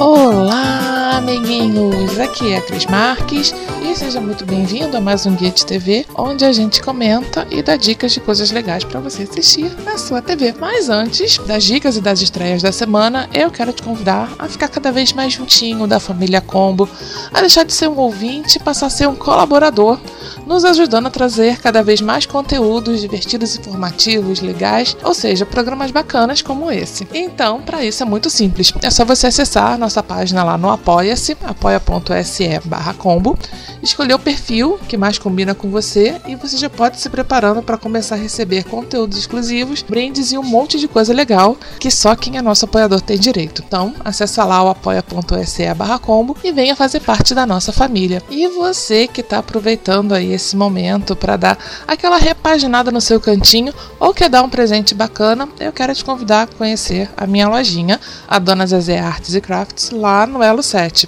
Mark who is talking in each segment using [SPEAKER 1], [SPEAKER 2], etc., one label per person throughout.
[SPEAKER 1] Olá, amiguinhos! Aqui é a Cris Marques e seja muito bem-vindo a mais um Guia TV, onde a gente comenta e dá dicas de coisas legais para você assistir na sua TV. Mas antes das dicas e das estreias da semana, eu quero te convidar a ficar cada vez mais juntinho da família Combo, a deixar de ser um ouvinte e passar a ser um colaborador, nos ajudando a trazer cada vez mais conteúdos divertidos, informativos, legais, ou seja, programas bacanas como esse. Então, para isso é muito simples. É só você acessar nossa página lá no Apoia-se, apoia.se barra combo, escolher o perfil que mais combina com você e você já pode se preparando para começar a receber conteúdos exclusivos, brindes e um monte de coisa legal que só quem é nosso apoiador tem direito. Então, acessa lá o apoia.se barra combo e venha fazer parte da nossa família. E você que está aproveitando aí esse momento para dar aquela repaginada no seu cantinho ou quer dar um presente bacana, eu quero te convidar a conhecer a minha lojinha, a Dona Zezé Artes e Crafts, lá no Elo 7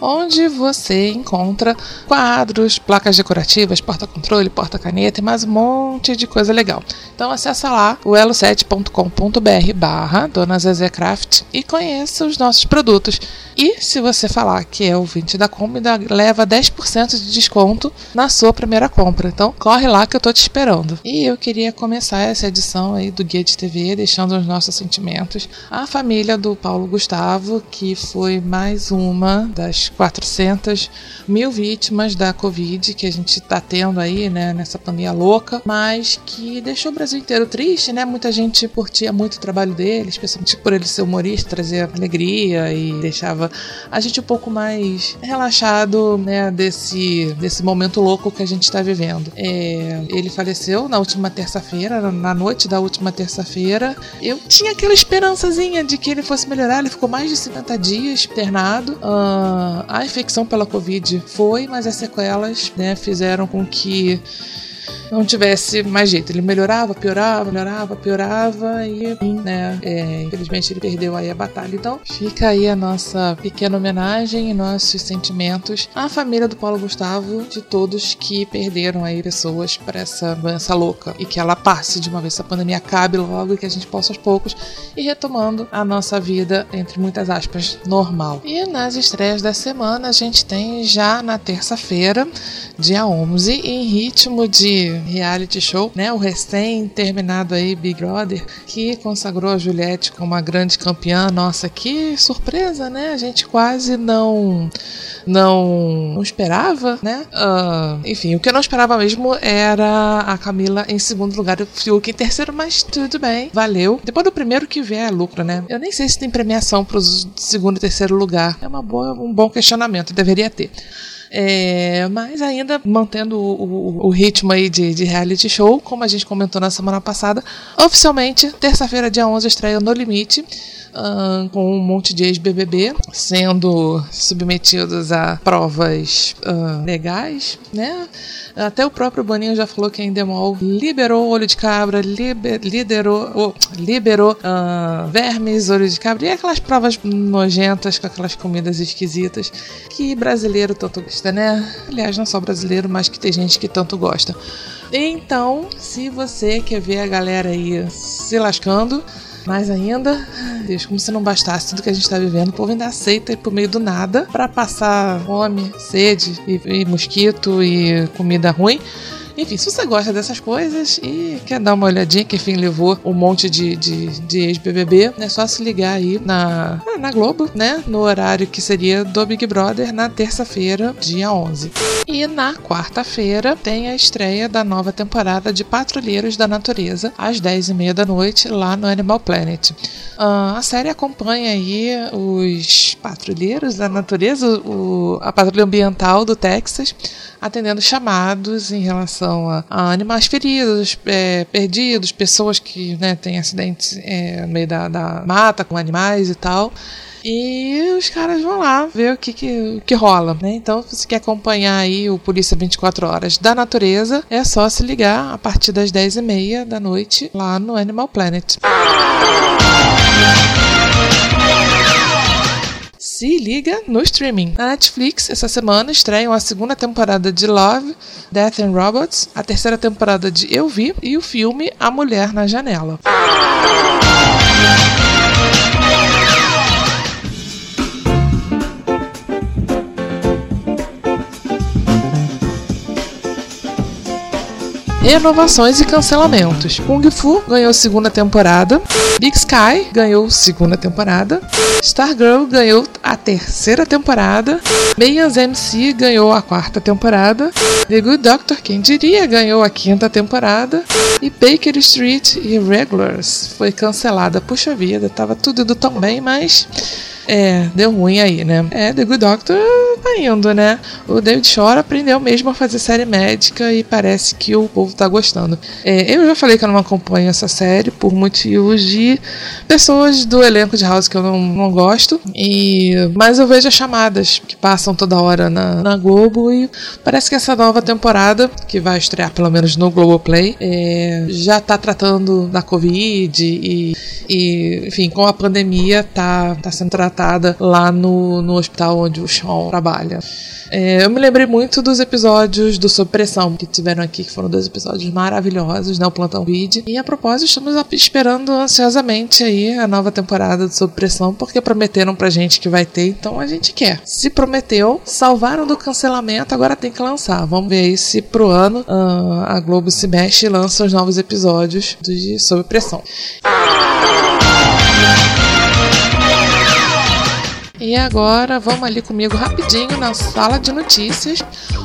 [SPEAKER 1] onde você encontra quadros, placas decorativas, porta-controle, porta-caneta e mais um monte de coisa legal. Então acessa lá o elo7.com.br barra Dona Zezé Craft e conheça os nossos produtos. E se você falar que é ouvinte da Kombi, leva 10% de desconto na sua primeira compra. Então corre lá que eu tô te esperando. E eu queria começar essa edição aí do Guia de TV deixando os nossos sentimentos à família do Paulo Gustavo, que foi mais uma das 400 mil vítimas da Covid que a gente está tendo aí, né, nessa pandemia louca, mas que deixou o Brasil inteiro triste, né? Muita gente curtia muito o trabalho dele, especialmente por ele ser humorista, trazer alegria e deixava a gente um pouco mais relaxado, né, desse, desse momento louco que a gente está vivendo. É, ele faleceu na última terça-feira, na noite da última terça-feira. Eu tinha aquela esperançazinha de que ele fosse melhorar, ele ficou mais de 50 dias internado. Uh, a infecção pela Covid foi, mas as sequelas né, fizeram com que não tivesse mais jeito. Ele melhorava, piorava, melhorava, piorava e, né, é, infelizmente ele perdeu aí a batalha. Então, fica aí a nossa pequena homenagem e nossos sentimentos à família do Paulo Gustavo, de todos que perderam aí pessoas para essa doença louca e que ela passe de uma vez, essa pandemia acabe logo e que a gente possa aos poucos ir retomando a nossa vida, entre muitas aspas, normal. E nas estreias da semana a gente tem já na terça-feira, dia 11, em ritmo de reality show, né? O recém-terminado aí Big Brother, que consagrou a Juliette como a grande campeã. Nossa, que surpresa, né? A gente quase não não, não esperava, né? Uh, enfim, o que eu não esperava mesmo era a Camila em segundo lugar e o Fiuk em terceiro, mas tudo bem, valeu. Depois do primeiro que vier é lucro, né? Eu nem sei se tem premiação para o segundo e terceiro lugar. É uma boa, um bom questionamento, deveria ter. É, mas ainda mantendo o, o, o ritmo aí de, de, reality show, como a gente comentou na semana passada, oficialmente, terça-feira, dia 11, estreia No Limite. Com um monte de ex-BBB sendo submetidos a provas legais, né? Até o próprio Boninho já falou que a Endemol liberou olho de cabra, liber, liderou, oh, liberou uh, vermes, olho de cabra e aquelas provas nojentas com aquelas comidas esquisitas que brasileiro tanto gosta, né? Aliás, não só brasileiro, mas que tem gente que tanto gosta. Então, se você quer ver a galera aí se lascando, mais ainda, Deus, como se não bastasse tudo que a gente está vivendo, o povo ainda aceita ir pro meio do nada para passar fome, sede e, e mosquito e comida ruim Enfim, se você gosta dessas coisas e quer dar uma olhadinha, que enfim levou um monte de, de, de ex-BBB, é só se ligar aí na, na Globo, né? No horário que seria do Big Brother, na terça-feira, dia 11. E na quarta-feira tem a estreia da nova temporada de Patrulheiros da Natureza, às 10h30 da noite, lá no Animal Planet. Uh, a série acompanha aí os patrulheiros da natureza, o, a patrulha ambiental do Texas, atendendo chamados em relação a, a animais feridos, é, perdidos, pessoas que né, têm acidentes é, no meio da, da mata com animais e tal. E os caras vão lá ver o que, que, que rola, né? Então, se você quer acompanhar aí o Polícia 24 Horas da Natureza, é só se ligar a partir das 10h30 da noite lá no Animal Planet. Se liga no streaming. Na Netflix, essa semana estreiam a segunda temporada de Love, Death and Robots, a terceira temporada de Eu Vi e o filme A Mulher na Janela. Renovações e cancelamentos. Kung Fu ganhou segunda temporada. Big Sky ganhou segunda temporada. Stargirl ganhou a terceira temporada. Mayans MC ganhou a quarta temporada. The Good Doctor, quem diria, ganhou a quinta temporada. E Baker Street Irregulars foi cancelada. Puxa vida, tava tudo indo tão bem, mas é, deu ruim aí, né? É, The Good Doctor tá indo, né? O David Shore aprendeu mesmo a fazer série médica e parece que o povo tá gostando. É, eu já falei que eu não acompanho essa série por motivos de pessoas do elenco de House que eu não, não gosto. E, mas eu vejo as chamadas que passam toda hora na, na Globo e parece que essa nova temporada, que vai estrear pelo menos no Globoplay, é, já tá tratando da Covid e, e, enfim, com a pandemia tá, tá sendo tratada lá no, no hospital onde o Sean trabalha. É, eu me lembrei muito dos episódios do Sob Pressão que tiveram aqui, que foram dois episódios maravilhosos, né? O Plantão Vid. E a propósito, estamos esperando ansiosamente aí a nova temporada do Sob Pressão, porque prometeram pra gente que vai ter, então a gente quer. Se prometeu, salvaram do cancelamento, agora tem que lançar. Vamos ver aí se pro ano uh, a Globo se mexe e lança os novos episódios de Sob Pressão. E agora vamos ali comigo rapidinho na sala de notícias,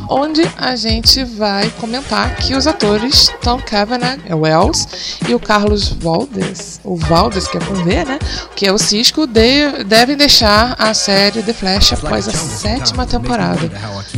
[SPEAKER 1] onde a gente vai comentar que os atores Tom Cavanagh, é Wells, e o Carlos Valdes, o Valdes, que é com V, né? Que é o Cisco, de, devem deixar a série The Flash após a sétima temporada.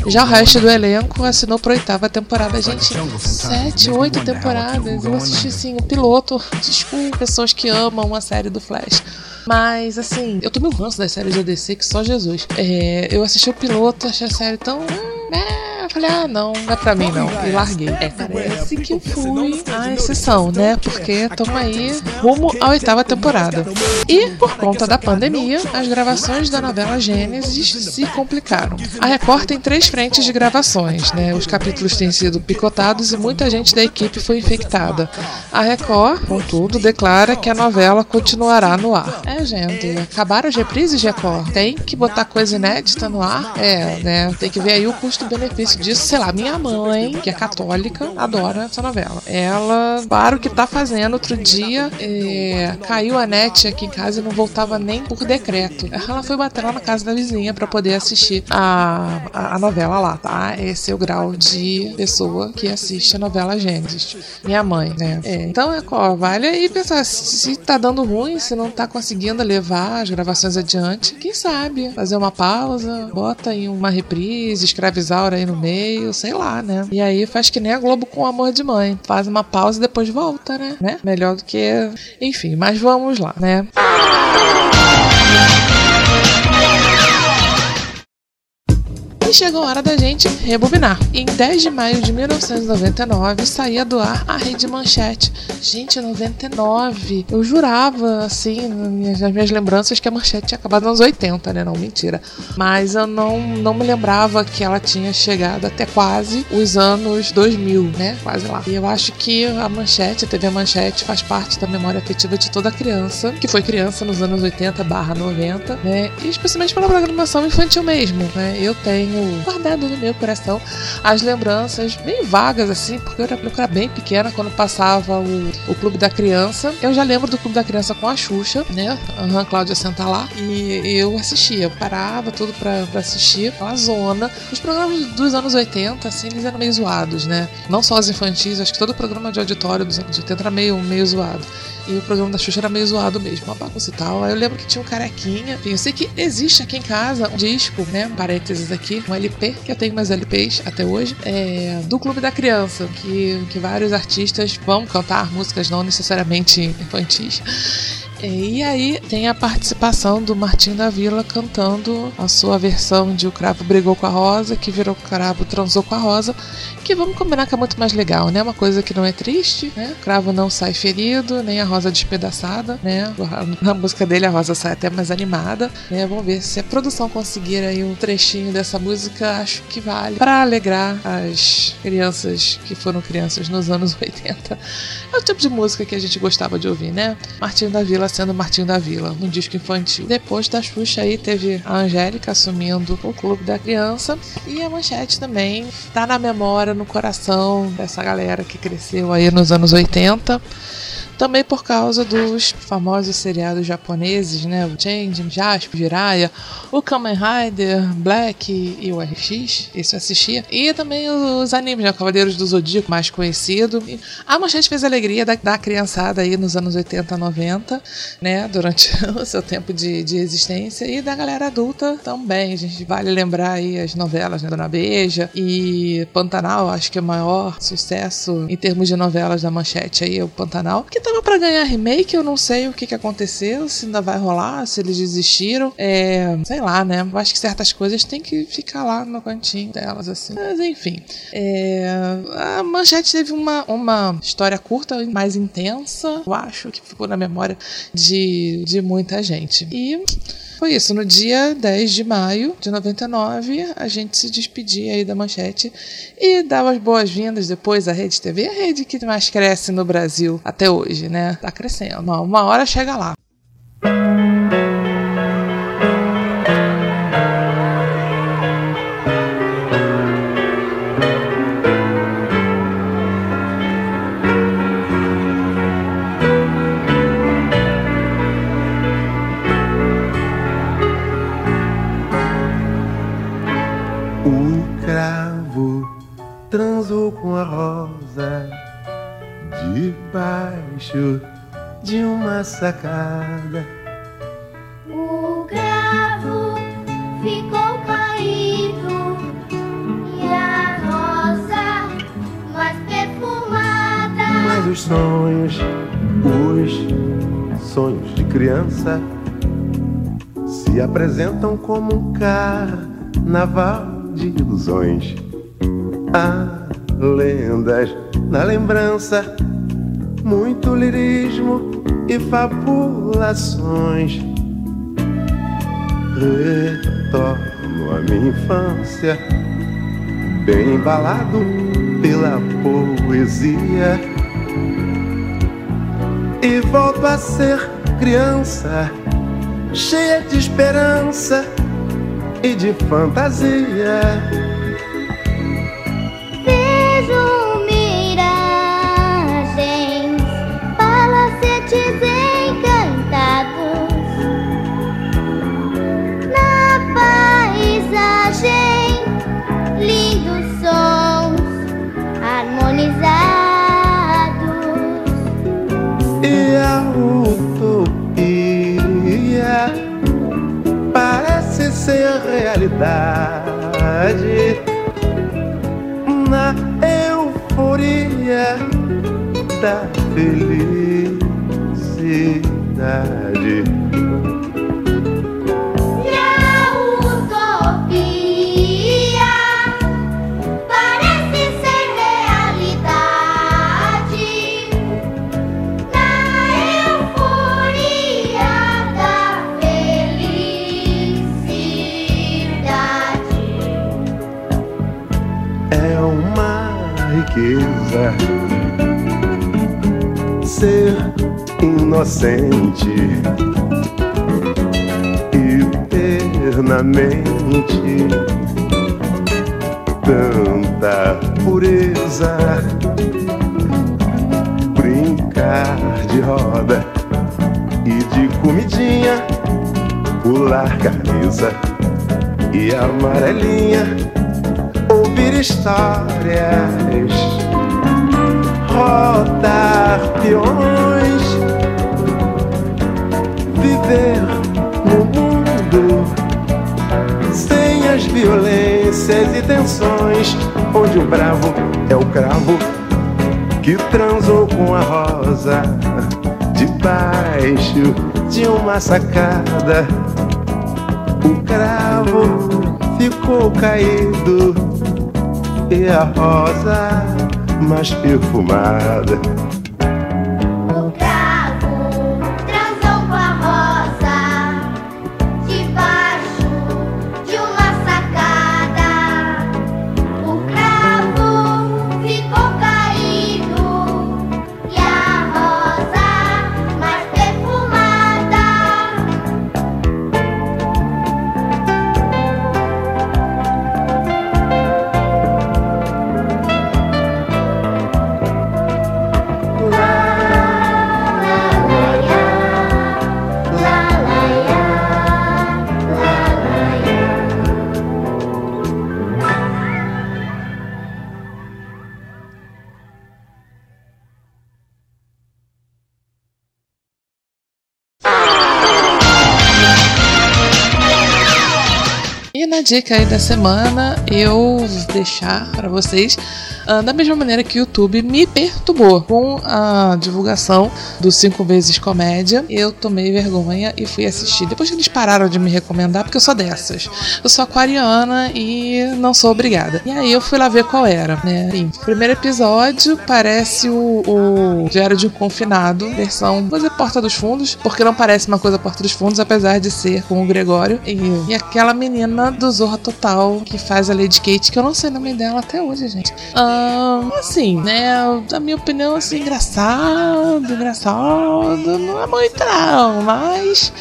[SPEAKER 1] Já o resto do elenco assinou para oitava temporada. Gente, sete, oito temporadas. Eu assisti assim, o piloto. Desculpa, pessoas que amam a série do Flash. Mas, assim, eu tomei um ranço das séries da DC que só Jesus. É, eu assisti o piloto, achei a série tão. Eu falei, ah, não, não é pra mim não. E larguei. É, parece que eu fui a exceção, né? Porque estamos aí rumo à oitava temporada. E, por conta da pandemia, as gravações da novela Gênesis se complicaram. A Record tem três frentes de gravações, né? Os capítulos têm sido picotados e muita gente da equipe foi infectada. A Record, contudo, declara que a novela continuará no ar. É, gente, acabaram as reprises, Record? Tem que botar coisa inédita no ar? É, né? Tem que ver aí o custo-benefício disso, sei lá, minha mãe, que é católica, adora essa novela. Ela, para o que tá fazendo, outro dia é, caiu a net aqui em casa e não voltava nem por decreto. Ela foi bater lá na casa da vizinha para poder assistir a, a, a, novela lá, tá? Esse é o grau de pessoa que assiste a novela Gênesis. Minha mãe, né? É, então é ó, vale aí pensar se tá dando ruim, se não tá conseguindo levar as gravações adiante, quem sabe fazer uma pausa, bota em uma reprise, escravizar aí no meio, sei lá, né? E aí faz que nem a Globo com Amor de Mãe. Faz uma pausa e depois volta, né? né? Melhor do que. Enfim, mas vamos lá, né? Chegou a hora da gente rebobinar. Em 10 de maio de 1999 saía do ar a Rede Manchete. Gente, 99. Eu jurava, assim, nas minhas lembranças, que a Manchete tinha acabado nos 80, né? Não, mentira. Mas eu não, não me lembrava que ela tinha chegado até quase os anos 2000, né? Quase lá. E eu acho que a Manchete, a TV Manchete, faz parte da memória afetiva de toda criança, que foi criança nos anos 80 barra 90, né? E especialmente pela programação infantil mesmo, né? Eu tenho guardado no meu coração as lembranças bem vagas, assim, porque eu era, eu era bem pequena quando passava o, o Clube da Criança. Eu já lembro do Clube da Criança com a Xuxa, né? A Cláudia senta lá. E eu assistia, eu parava tudo pra, pra assistir. Aquela zona. Os programas dos anos 80, assim, eles eram meio zoados, né? Não só os infantis, acho que todo o programa de auditório dos anos 80 era meio, meio zoado. E o programa da Xuxa era meio zoado mesmo, uma bagunça e tal. Aí eu lembro que tinha um carequinha. Enfim, eu sei que existe aqui em casa um disco, né? Parênteses aqui, um LP, que eu tenho meus LPs até hoje, é, do Clube da Criança, que, que vários artistas vão cantar músicas não necessariamente infantis. E aí tem a participação do Martim da Vila cantando a sua versão de O Cravo Brigou com a Rosa, que virou Cravo Transou com a Rosa, que vamos combinar que é muito mais legal, né? Uma coisa que não é triste, né? O cravo não sai ferido, nem a rosa despedaçada, né? Na música dele a rosa sai até mais animada, né? Vamos ver se a produção conseguir aí um trechinho dessa música, acho que vale para alegrar as crianças que foram crianças nos anos 80. É o tipo de música que a gente gostava de ouvir, né? Martinho da Vila sendo Martinho da Vila, no disco infantil. Depois da Xuxa aí teve a Angélica assumindo o Clube da Criança e a Manchete também tá na memória, no coração dessa galera que cresceu aí nos anos 80 também por causa dos famosos seriados japoneses, né? O Change, Jasper, Jiraiya, o Kamen Rider, Black e o RX, isso eu assistia. E também os animes, né? Cavaleiros do Zodíaco, mais conhecido. A Manchete fez a alegria da, da criançada aí nos anos 80, 90, né? Durante o seu tempo de, de existência. E da galera adulta também. A gente vale lembrar aí as novelas, né? Dona Beija e Pantanal, acho que é o maior sucesso em termos de novelas da Manchete aí, é o Pantanal, que tava para ganhar remake, eu não sei o que, que aconteceu, se ainda vai rolar, se eles desistiram. É, sei lá, né? Eu acho que certas coisas tem que ficar lá no cantinho delas, assim. Mas enfim. É, a Manchete teve uma, uma história curta, mais intensa, eu acho, que ficou na memória de, de muita gente. E foi isso. No dia 10 de maio de 99, a gente se despedia aí da manchete e dava as boas-vindas depois à Rede TV, a rede que mais cresce no Brasil até hoje, né? Tá crescendo. Uma hora chega lá.
[SPEAKER 2] Com a rosa debaixo de uma sacada.
[SPEAKER 3] O cravo ficou caído e a rosa mais perfumada.
[SPEAKER 2] Mas os sonhos, os sonhos de criança se apresentam como um carnaval de ilusões. Ah, lendas na lembrança, muito lirismo e fabulações. Retorno à minha infância, bem embalado pela poesia. E volto a ser criança, cheia de esperança e de fantasia. Realidade na euforia da felicidade. Riqueza. Ser inocente eternamente tanta pureza. Brincar de roda e de comidinha, pular camisa e amarelinha, ouvir histórias, rodar peões, viver no mundo sem as violências e tensões, onde o bravo é o cravo que transou com a rosa debaixo de uma sacada. O cravo ficou caído e a rosa mais perfumada.
[SPEAKER 1] Dica aí da semana, eu vou deixar para vocês ah, da mesma maneira que o YouTube me perturbou com a divulgação do 5 vezes comédia. Eu tomei vergonha e fui assistir. Depois que eles pararam de me recomendar, porque eu sou dessas. Eu sou aquariana e não sou obrigada. E aí eu fui lá ver qual era, né? Enfim, primeiro episódio parece o, o Diário de um Confinado, versão, dizer Porta dos Fundos, porque não parece uma coisa Porta dos Fundos, apesar de ser com o Gregório. E, e aquela menina do Zorra Total que faz a Lady Kate, que eu não sei o nome dela até hoje, gente. Ahn, assim, né? Na minha opinião, assim, engraçado, engraçado. Não é muito, não, mas.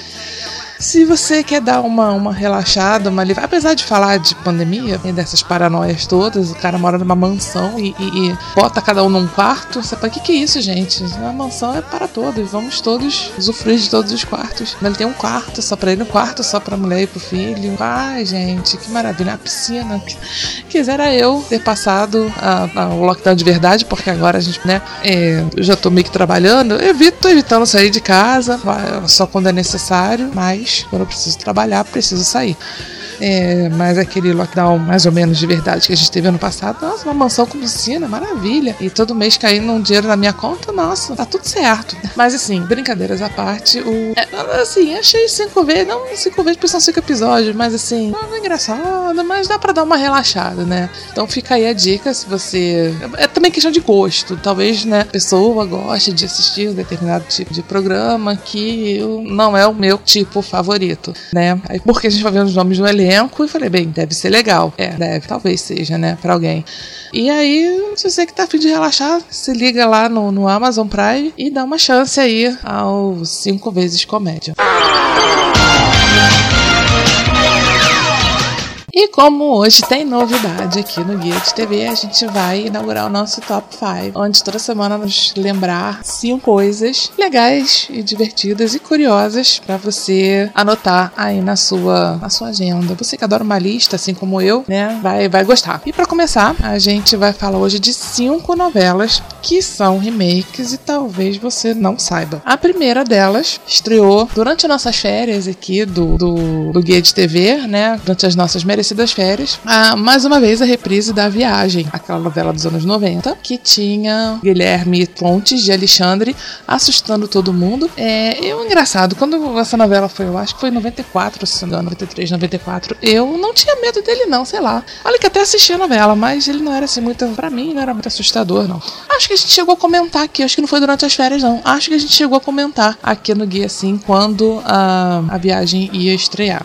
[SPEAKER 1] Se você quer dar uma, uma relaxada, uma livre... apesar de falar de pandemia e dessas paranoias todas, o cara mora numa mansão e, e- e bota cada um num quarto, você fala, o que, que é isso, gente? Uma mansão é para todos, vamos todos usufruir de todos os quartos. Mas ele tem um quarto só pra ele, um quarto só pra mulher e pro filho. Ai, gente, que maravilha, a piscina. Quisera eu ter passado a- a- o lockdown de verdade, porque agora a gente, né, é, eu já tô meio que trabalhando, evito, evitando sair de casa, só quando é necessário, mas quando eu preciso trabalhar, preciso sair. É, mas aquele lockdown mais ou menos de verdade que a gente teve ano passado, nossa, uma mansão com piscina, maravilha. E todo mês caindo um dinheiro na minha conta, nossa, tá tudo certo. Mas assim, brincadeiras à parte, o. é, assim, achei cinco vezes, não cinco vezes porque são cinco episódios, mas assim, não é engraçado, mas dá pra dar uma relaxada, né? Então fica aí a dica se você. É também questão de gosto. Talvez, né, a pessoa goste de assistir um determinado tipo de programa que não é o meu tipo favorito, né? Aí, porque a gente vai vendo os nomes do elenco e falei, bem, deve ser legal. É, deve, talvez seja, né, pra alguém. E aí, se você que tá afim de relaxar, se liga lá no, no Amazon Prime e dá uma chance aí ao 5 vezes comédia. E como hoje tem novidade aqui no Guia de TV, a gente vai inaugurar o nosso Top 5, onde toda semana nos lembrar cinco coisas legais e divertidas e curiosas para você anotar aí na sua, na sua agenda. Você que adora uma lista, assim como eu, né, vai, vai gostar. E para começar, a gente vai falar hoje de cinco novelas que são remakes e talvez você não saiba. A primeira delas estreou durante nossas férias aqui do, do, do Guia de TV, né, durante as nossas merecidas férias, ah, mais uma vez a reprise da Viagem, aquela novela dos anos 90, que tinha Guilherme Pontes de Alexandre assustando todo mundo. É, e o engraçado, quando essa novela foi, eu acho que foi em 94, se não me engano, 93, 94, eu não tinha medo dele não, sei lá. Olha que até assisti a novela, mas ele não era assim muito, pra mim, não era muito assustador, não. Acho que a gente chegou a comentar aqui, acho que não foi durante as férias, não. Acho que a gente chegou a comentar aqui no guia, assim, quando a, a viagem ia estrear.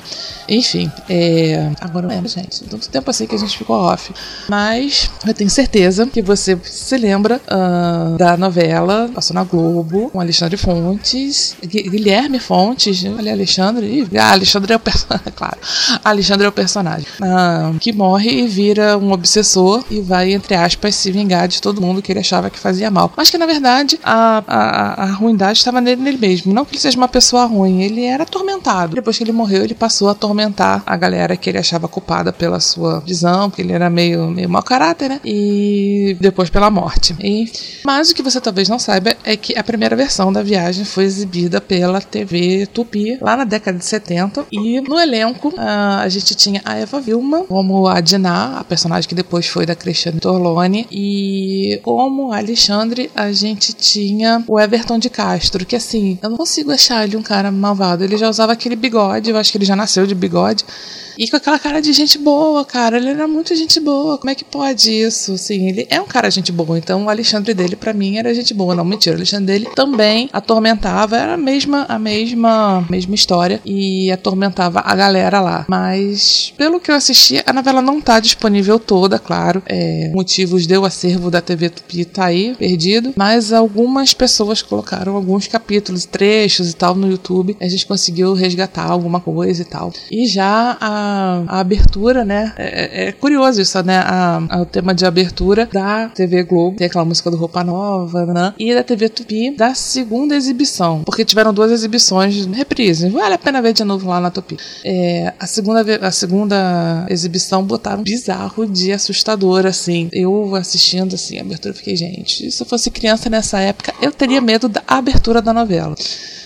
[SPEAKER 1] Enfim, é, agora não lembro, gente. Tanto tempo assim que a gente ficou off. Mas eu tenho certeza que você se lembra ah, da novela, passou na Globo, com Alexandre Fontes, Gui- Guilherme Fontes, né? olha, Alexandre. Ah, Alexandre é o personagem, claro. Alexandre é o personagem. Ah, que morre e vira um obsessor e vai, entre aspas, se vingar de todo mundo que ele achava que fazia mal. Mas que, na verdade, a, a, a ruindade estava nele, nele mesmo. Não que ele seja uma pessoa ruim, ele era atormentado. Depois que ele morreu, ele passou a atormentar a galera que ele achava culpada pela sua visão, porque ele era meio, meio mau caráter, né? E depois pela morte. E, mas o que você talvez não saiba é que a primeira versão da viagem foi exibida pela TV Tupi lá na década de 70. E no elenco ah, a gente tinha a Eva Vilma como a Diná, a personagem que depois foi da Cristiane Torlone. E como Alexandre, a gente tinha o Everton de Castro, que assim, eu não consigo achar ele um cara malvado. Ele já usava aquele bigode, eu acho que ele já nasceu de bigode. E com aquela cara de gente boa, cara. Ele era muito gente boa. Como é que pode isso? Assim, ele é um cara gente boa. Então o Alexandre dele, pra mim, era gente boa. Não, mentira. O Alexandre dele também atormentava. Era a mesma, a mesma, mesma história. E atormentava a galera lá. Mas, pelo que eu assisti, a novela não tá disponível toda, claro. É, motivos deu acervo da TV Tupi tá aí, perdido. Mas algumas pessoas colocaram alguns capítulos, trechos e tal no YouTube. A gente conseguiu resgatar alguma coisa e tal. E já a, a abertura, né? É, é curioso isso, né? A, a- o tema de abertura da TV Globo, tem aquela música do Roupa Nova, né? E da TV Tupi, da segunda exibição. Porque tiveram duas exibições, reprises. Vale a pena ver de novo lá na Tupi. É, a, segunda, a segunda exibição botaram bizarro de assustador, assim. Eu assistindo, assim, a abertura, fiquei, gente, se eu fosse criança nessa época, eu teria medo da abertura da novela.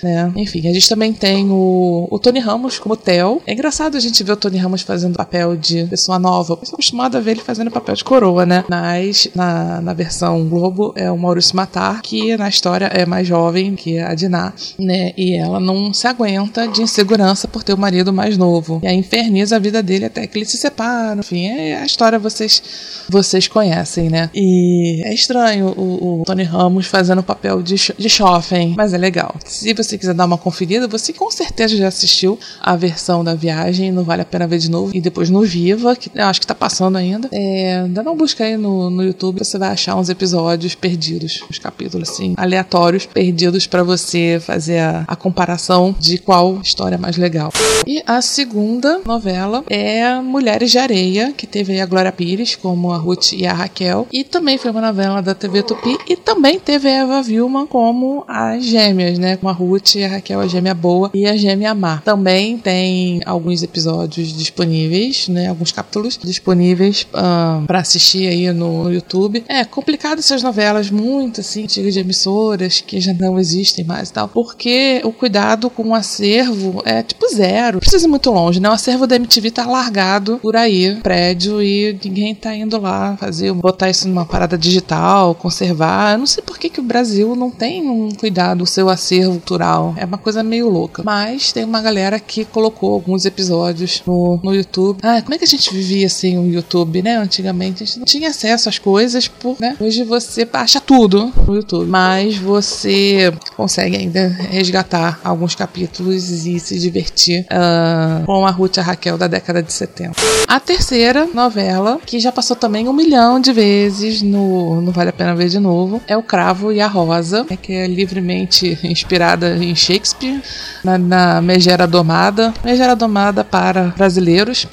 [SPEAKER 1] Né? Enfim, a gente também tem o, o Tony Ramos como Theo. É engraçado a gente ver o Tony Ramos fazendo papel de pessoa nova. Eu tô acostumado a ver ele fazendo papel de coroa, né? Mas na, na versão Globo é o Maurício Matar, que na história é mais jovem que a Diná, né? E ela não se aguenta de insegurança por ter o marido mais novo. E aí inferniza a vida dele até que ele se separa. Enfim, é a história vocês, vocês conhecem, né? E é estranho o, o Tony Ramos fazendo papel de, de jovem, mas é legal. Se você quiser dar uma conferida, você com certeza já assistiu a versão da viagem, não vale a pena ver de novo. E depois no Viva, que eu acho que tá passando ainda. É, dá uma busca aí no, no YouTube, você vai achar uns episódios perdidos, uns capítulos assim, aleatórios, perdidos pra você fazer a, a comparação de qual história é mais legal. E a segunda novela é Mulheres de Areia, que teve aí a Glória Pires como a Ruth e a Raquel. E também foi uma novela da TV Tupi. E também teve a Eva Vilma como as gêmeas, né? Com a Ruth e a Raquel, a gêmea boa e a gêmea má. Também tem alguns episódios disponíveis, né? Alguns capítulos disponíveis ah, pra assistir aí no, YouTube. É complicado essas novelas muito assim, antigas de emissoras que já não existem mais e tal, porque o cuidado com o acervo é tipo zero. Não precisa ir muito longe, né? O acervo da MTV tá largado por aí, prédio, e ninguém tá indo lá fazer, botar isso numa parada digital, conservar. Eu não sei por que, que o Brasil não tem um cuidado do seu acervo cultural. É uma coisa meio louca. Mas tem uma galera que colocou alguns episódios no, no YouTube. Ah, como é que a gente vivia sem o YouTube, né? Antigamente a gente não tinha acesso às coisas, por, né? Hoje você acha tudo no YouTube. Mas você consegue ainda resgatar alguns capítulos e se divertir ah, com a Ruth e a Raquel da década de 70. A terceira novela, que já passou também um milhão de vezes no Não Vale a Pena Ver de Novo, é O Cravo e a Rosa, né, que é livremente inspirada em Shakespeare, na, na Megera Domada. Megera Domada para brasileiros.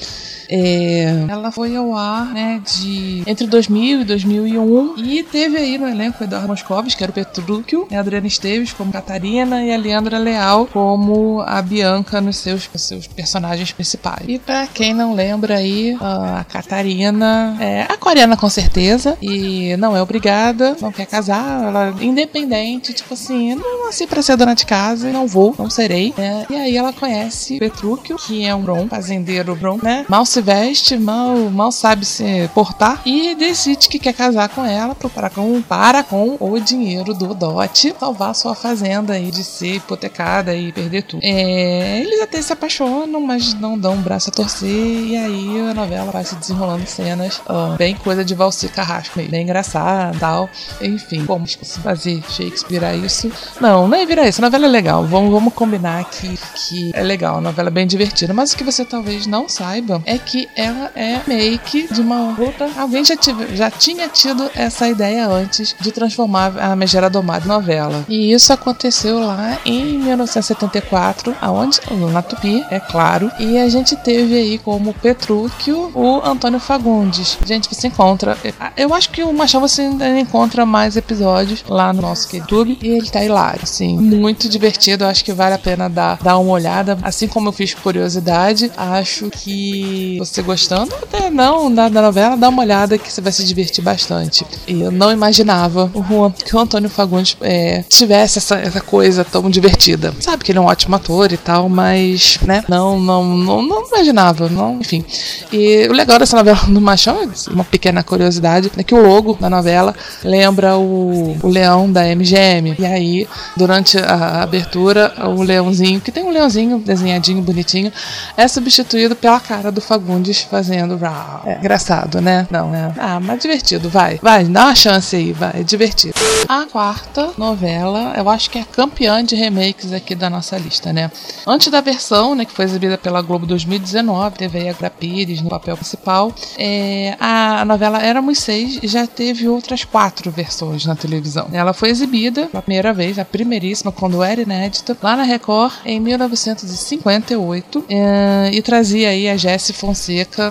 [SPEAKER 1] É, ela foi ao ar né, de entre 2000 e 2001 e teve aí no elenco Eduardo Moscovis, que era o Petrúquio, a Adriana Esteves como Catarina e a Leandra Leal como a Bianca nos seus, nos seus personagens principais. E pra quem não lembra aí, a Catarina é aquariana com certeza e não é obrigada, não quer casar, ela é independente, tipo assim, não nasci pra ser dona de casa não vou, não serei. né? E aí ela conhece Petrúquio, que é um bron, fazendeiro bron, né? Mal se veste, mal, mal sabe se portar e decide que quer casar com ela para com, para com o dinheiro do dote salvar sua fazenda aí de ser hipotecada e perder tudo. É, eles até se apaixonam, mas não dão um braço a torcer e aí a novela vai se desenrolando cenas ah, bem coisa de Valci Carrasco, bem engraçada tal. Enfim, como fazer Shakespeare a isso? Não, não é virar isso. A novela é legal. Vamos, vamos combinar que, que é legal. A novela é bem divertida. Mas o que você talvez não saiba é que ela é make de uma luta. Alguém já, tive, já tinha tido essa ideia antes de transformar a Megera Domada em novela. E isso aconteceu lá em 1974, aonde? Na Tupi, é claro. E a gente teve aí como Petrúquio o Antônio Fagundes. Gente, você encontra. Eu acho que o Machão você ainda encontra mais episódios lá no nosso YouTube. E ele tá hilário, assim. Muito divertido. Acho que vale a pena dar, dar uma olhada. Assim como eu fiz curiosidade, acho que você gostando, até não da, da novela, dá uma olhada que você vai se divertir bastante. E eu não imaginava o, que o Antônio Fagundes é, tivesse essa, essa coisa tão divertida. Sabe que ele é um ótimo ator e tal, mas, né, não, não, não, não imaginava, não, enfim. E o legal dessa novela do Machão, uma pequena curiosidade, é que o logo da novela lembra o, o leão da MGM. E aí, durante a abertura, o leãozinho, que tem um leãozinho desenhadinho, bonitinho, é substituído pela cara do Fagundes fazendo É engraçado, né? Não, é. Ah, mas divertido, vai. Vai, dá uma chance aí, vai, é divertido. A quarta novela, eu acho que é campeã de remakes aqui da nossa lista, né? Antes da versão, né, que foi exibida pela Globo 2019, teve aí a Gra Pires no papel principal, é, a novela Éramos Seis já teve outras quatro versões na televisão. Ela foi exibida pela primeira vez, a primeiríssima, quando era inédita, lá na Record em 1958 é, e trazia aí a Jessie Fonseca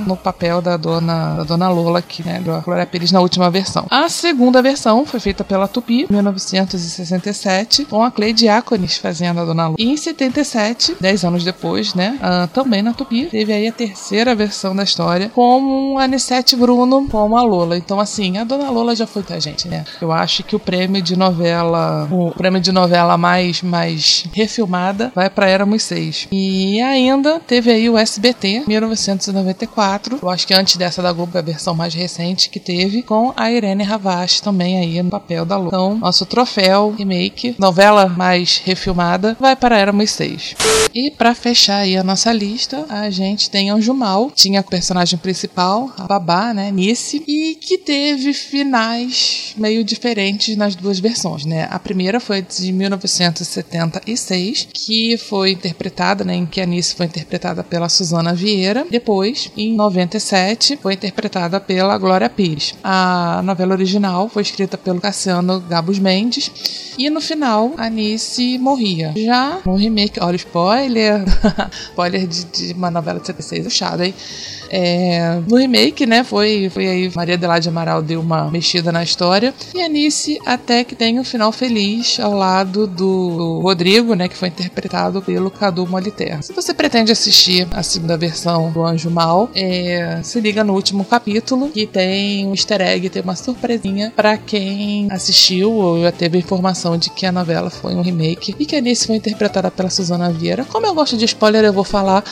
[SPEAKER 1] no papel da dona, da dona Lola, aqui, né, da Glória Pires na última versão. A segunda versão foi feita pela Tupi, em 1967, com a Clay Diáconis fazendo a dona Lola. E em 77, 10 anos depois, né, também na Tupi, teve aí a terceira versão da história com a Anissete Bruno como a Lola. Então, assim, a dona Lola já foi pra gente, né? Eu acho que o prêmio de novela, o prêmio de novela mais, mais refilmada vai pra Éramos Seis. E ainda teve aí o SBT, 1994. Eu acho que antes dessa da Globo, é a versão mais recente que teve, com a Irene Ravache também aí no papel da Lola. Então, nosso troféu remake, novela mais refilmada, vai para Éramos Seis. E para fechar aí a nossa lista, a gente tem Anjo Mal, tinha o personagem principal, a Babá, né, Nice, e que teve finais meio diferentes nas duas versões, né? A primeira foi de 1976, que foi interpretada, né, em que a Nice foi interpretada pela Suzana Vieira. Depois, em 97, foi interpretada pela Glória Pires. A novela original foi escrita pelo Cassiano Gabus Mendes e no final a Nice morria. Já no remake, olha o spoiler, spoiler de, de uma novela de 76, puxado, hein? É, no remake, né, foi, foi aí Maria Adelaide Amaral deu uma mexida na história e a Nice até que tem um final feliz ao lado do Rodrigo, né, que foi interpretado pelo Cadu Moliterra. Se você pretende assistir a segunda versão do Anjo Mal, é, se liga no último capítulo que tem um easter egg, tem uma surpresinha para quem assistiu ou já teve informação de que a novela foi um remake e que a Nice foi interpretada pela Suzana Vieira. Como eu gosto de spoiler, eu vou falar.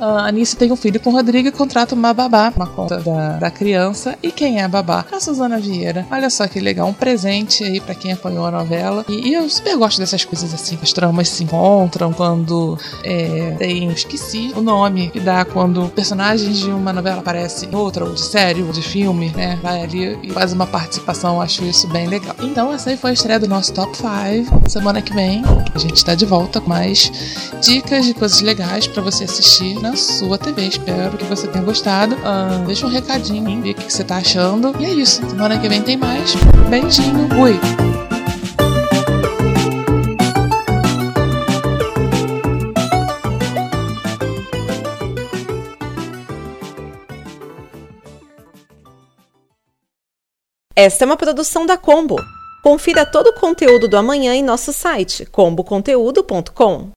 [SPEAKER 1] A Nice tem um filho com o Rodrigo e contrata uma babá, uma conta da, da criança. E quem é a babá? A Suzana Vieira. Olha só que legal, um presente aí para quem acompanhou a novela. E, e, eu super gosto dessas coisas assim. As tramas se encontram quando é, tem, esqueci o nome que dá quando personagens de uma novela aparecem em outra, ou de série, ou de filme, né? Vai ali e faz uma participação, acho isso bem legal. Então, essa aí foi a estreia do nosso Top 5. Semana que vem a gente está de volta com mais dicas de coisas legais para você assistir na sua TV. Espero que você tenha gostado. Uh, deixa um recadinho, ver o que você tá achando. E é isso. Semana que vem tem mais. Beijinho. Fui.
[SPEAKER 4] Esta é uma produção da Combo. Confira todo o conteúdo do amanhã em nosso site comboconteúdo.com.